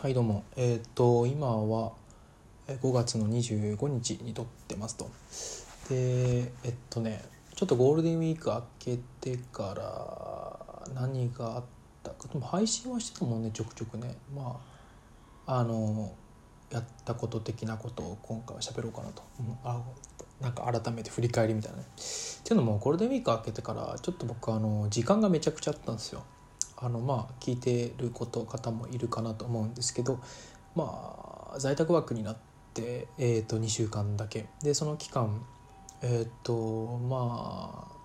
はいどうも。えっ、と今は5月の25日に撮ってますと。でえっとねちょっとゴールデンウィーク明けてから何があったか。でも配信はしてたもんねちょくちょくね。まああのやったこと的なことを今回は喋ろうかなと、うんあなんか改めて振り返りみたいなね。っていうのもゴールデンウィーク明けてからちょっと僕あの時間がめちゃくちゃあったんですよ。あのまあ聞いてること方もいるかなと思うんですけどまあ在宅ワークになって、えー、と2週間だけでその期間えっ、とまあ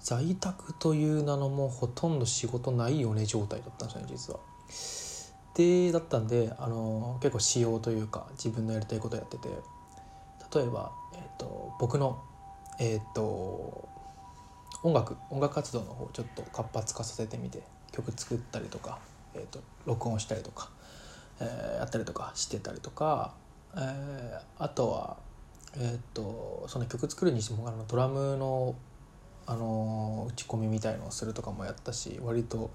在宅という名のもほとんど仕事ないよね状態だったんですよね実は。でだったんであの結構仕様というか自分のやりたいことやってて例えば、えー、と僕のえっ、と音楽音楽活動の方をちょっと活発化させてみて曲作ったりとか、えー、と録音したりとか、えーやったりとかしてたりとか、えーあとは、えー、とその曲作るにしてもあのドラムの、あの打ち込みみたいのをするとかもやったし割と、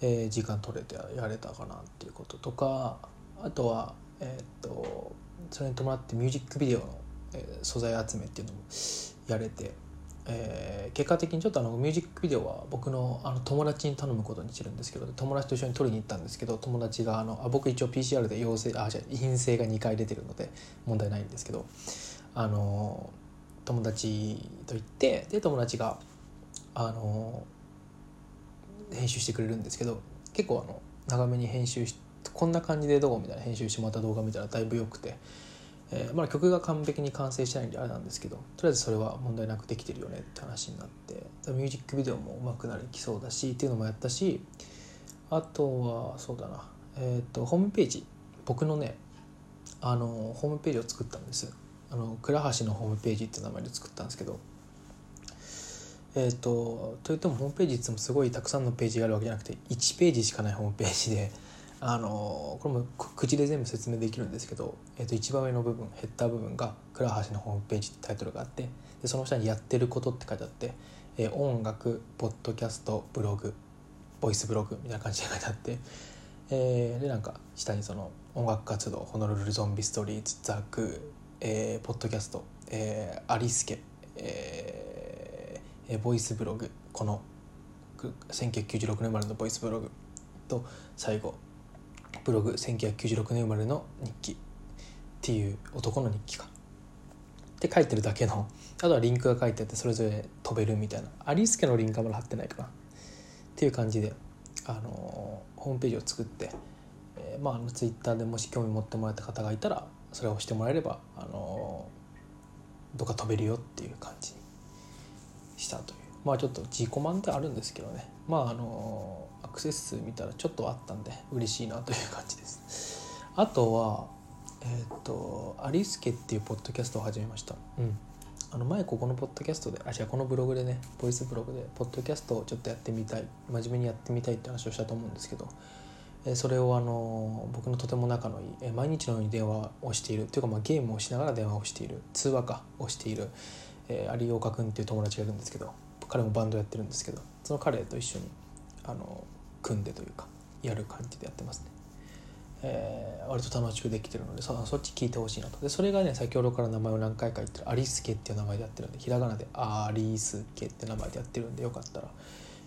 えー時間取れてやれたかなっていうこととかあとは、えー、とそれに伴ってミュージックビデオの、えー素材集めっていうのもやれて。えー結果的にちょっとあのミュージックビデオは僕のあの友達に頼むことにしてるんですけど友達と一緒に撮りに行ったんですけど友達があのあ僕一応 PCR で陽性あじゃ陰性が2回出てるので問題ないんですけどあの友達と行ってで友達があの編集してくれるんですけど結構あの長めに編集しこんな感じでどうみたいな編集してもらった動画見たらだいぶ良くて。えーまだ曲が完璧に完成してないんであれなんですけどとりあえずそれは問題なくできてるよねって話になってミュージックビデオも上手くなりきそうだしっていうのもやったしあとはそうだなえっ、とホームページ僕のねあのホームページを作ったんです。あの倉橋のホームページって名前で作ったんですけどえっ、とといってもホームページいつもすごいたくさんのページがあるわけじゃなくて1ページしかないホームページであのこれも口で全部説明できるんですけど、えー、と一番上の部分ヘッダー部分が「倉橋のホームページ」ってタイトルがあってでその下に「やってること」って書いてあって、えー音楽ポッドキャストブログボイスブログみたいな感じで書いてあって、えーでなんか下にその音楽活動ホノルルゾンビストリーズザクー、えーポッドキャスト、えーアリスケ、えーえーボイスブログこの1996年生まれのボイスブログと最後ブログ1996年生まれの日記。っていう男の日記か。って書いてるだけのあとはリンクが書いてあってそれぞれ飛べるみたいな。アリスケのリンクはまだ貼ってないかな。っていう感じであのホームページを作って、えーまああのツイッターでもし興味持ってもらえた方がいたらそれを押してもらえればあのどっか飛べるよっていう感じにしたという。まあちょっと自己満であるんですけどね。まああのアクセス数見たらちょっとあったんで嬉しいなという感じです。あとはえっ、とアリスケっていうポッドキャストを始めました。うん。あの前ここのポッドキャストであ違うこのブログでねボイスブログでポッドキャストをちょっとやってみたい真面目にやってみたいって話をしたと思うんですけどえーそれをあの僕のとても仲のいいえー毎日のように電話をしている。というかまあゲームをしながら電話をしている。通話かをしている、えー有岡君っていう友達がいるんですけど彼もバンドやってるんですけどその彼と一緒にあの組んでというかやる感じでやってますね、えー割と楽しくできてるのでそそっち聞いてほしいなと。でそれがね先ほどから名前を何回か言ってるアリスケっていう名前でやってるんでひらがなでアリスケって名前でやってるんでよかったら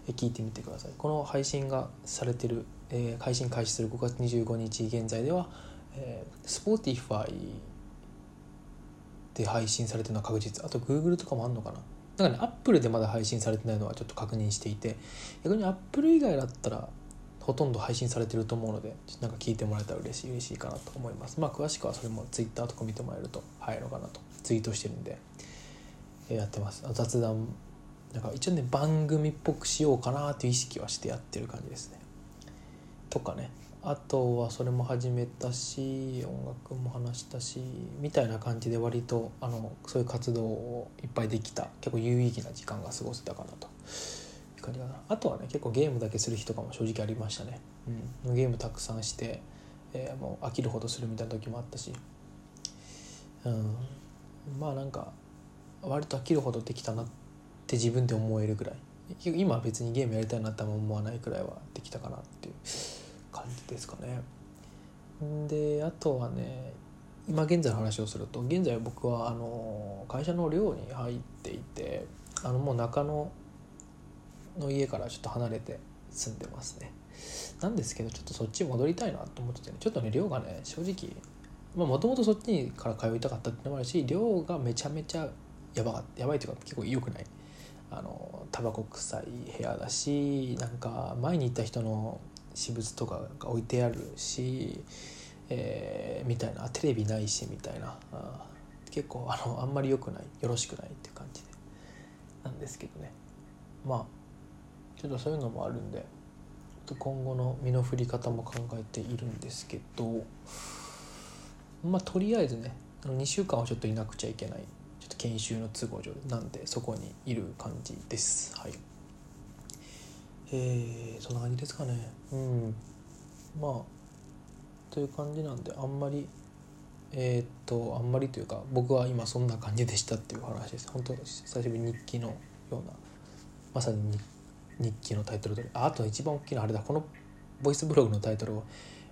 え聞いてみてください。この配信がされてる、えー配信開始する5月25日現在では、えー、Spotify で配信されてるのは確実。あと Google とかもあんのかな？なんかね Apple でまだ配信されてないのはちょっと確認していて逆に Apple 以外だったらほとんど配信されてると思うのでなんか聞いてもらえたら嬉しい嬉しいかなと思います。まあ詳しくはそれも Twitter とか見てもらえると早いのかなとツイートしてるんでえやってます。雑談。なんか一応ね番組っぽくしようかなという意識はしてやってる感じですね。とかね。あとはそれも始めたし音楽も話したしみたいな感じで割とあのそういう活動をいっぱいできた結構有意義な時間が過ごせたかなと。いう感じかな。あとはね結構ゲームだけする日とかも正直ありましたね、うん、ゲームたくさんして、えーもう飽きるほどするみたいな時もあったし。うん。まあなんか割と飽きるほどできたなって自分で思えるぐらい。今は別にゲームやりたいなって思わないくらいはできたかなっていう。感じですかね。であとはね今現在の話をすると現在僕はあの会社の寮に入っていてあのもう中野の家からちょっと離れて住んでますね。なんですけどちょっとそっち戻りたいなと思ってて、ね、ちょっとね寮がね正直もともとそっちから通いたかったってのもあるし寮がめちゃめちゃやばかったやばいというか結構良くない。あのタバコ臭い部屋だしなんか前に行った人の私物とかが置いてあるし、えー、みたいな。テレビないしみたいな。結構あのあんまり良くない。よろしくないっていう感じで。なんですけどね。まあちょっとそういうのもあるんで今後の身の振り方も考えているんですけどまあとりあえずね2週間はちょっといなくちゃいけない。ちょっと研修の都合上なんでそこにいる感じです。はい。えー、そんな感じですかね。うん。まあという感じなんであんまりえー、っとあんまりというか僕は今そんな感じでしたっていう話です。本当久しぶりに日記のようなまさに日記のタイトルでああと一番大きなあれだ。このボイスブログのタイトルを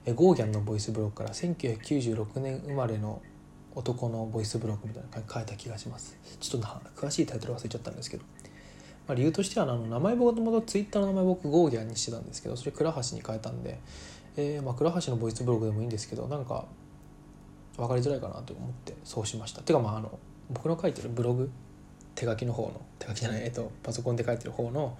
えゴーギャンのボイスブログから1996年生まれの男のボイスブログみたいな書いた気がします。ちょっと詳しいタイトル忘れちゃったんですけど、まあ、理由としてはあの名前もともとツイッターの名前僕ゴーギャンにしてたんですけどそれ倉橋に変えたんで、えー、まあ倉橋のボイスブログでもいいんですけどなんか分かりづらいかなと思ってそうしました。てかまああの僕の書いてるブログ手書きの方の手書きじゃないえっとパソコンで書いてる方の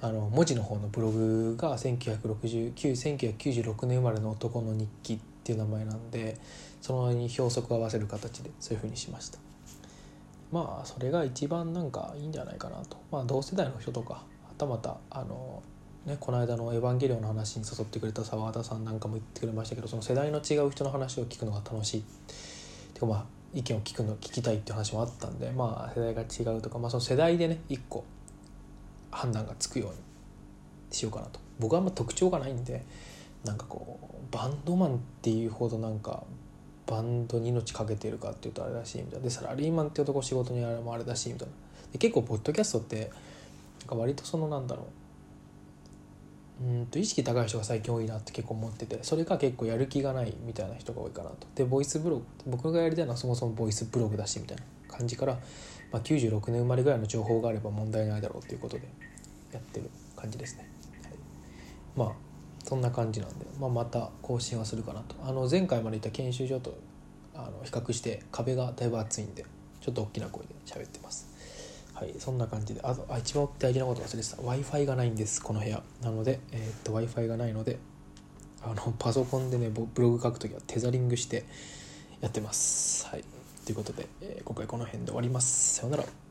あの文字の方のブログが1996年生まれの男の日記っていう名前なんでそのに表則を合わせる形でそういうふうにしました。まあそれが一番なんかいいんじゃないかなと。まあ同世代の人とかはたまたあのねこの間の「エヴァンゲリオン」の話に誘ってくれた澤田さんなんかも言ってくれましたけどその世代の違う人の話を聞くのが楽しい。てかまあ意見を聞くの聞きたいっていう話もあったんでまあ世代が違うとか、まあ、その世代でね一個判断がつくようにしようかなと。僕はあんま特徴がないんでなんかこうバンドマンっていうほどなんかバンドに命かけてるかっていうとあれだしみたいな。でサラリーマンって男仕事にあれもあれだしみたいな。で結構ポッドキャストってなんか割とそのなんだろう。うんと意識高い人が最近多いなって結構思っててそれが結構やる気がないみたいな人が多いかなと。でボイスブログ僕がやりたいのはそもそもボイスブログだしみたいな感じからまあ、96年生まれぐらいの情報があれば問題ないだろうということでやってる感じですね、はい、まあそんな感じなんで、まあ、また更新はするかなと。あの前回までいた研修所とあの比較して壁がだいぶ厚いんでちょっと大きな声で喋ってます。はいそんな感じで。あとあ一番大事なこと忘れてた。W i f i がないんですこの部屋。なので、えー、っと w i f i がないのであのパソコンでねブログ書くときはテザリングしてやってます。はい。ということで、えー、今回この辺で終わります。さようなら。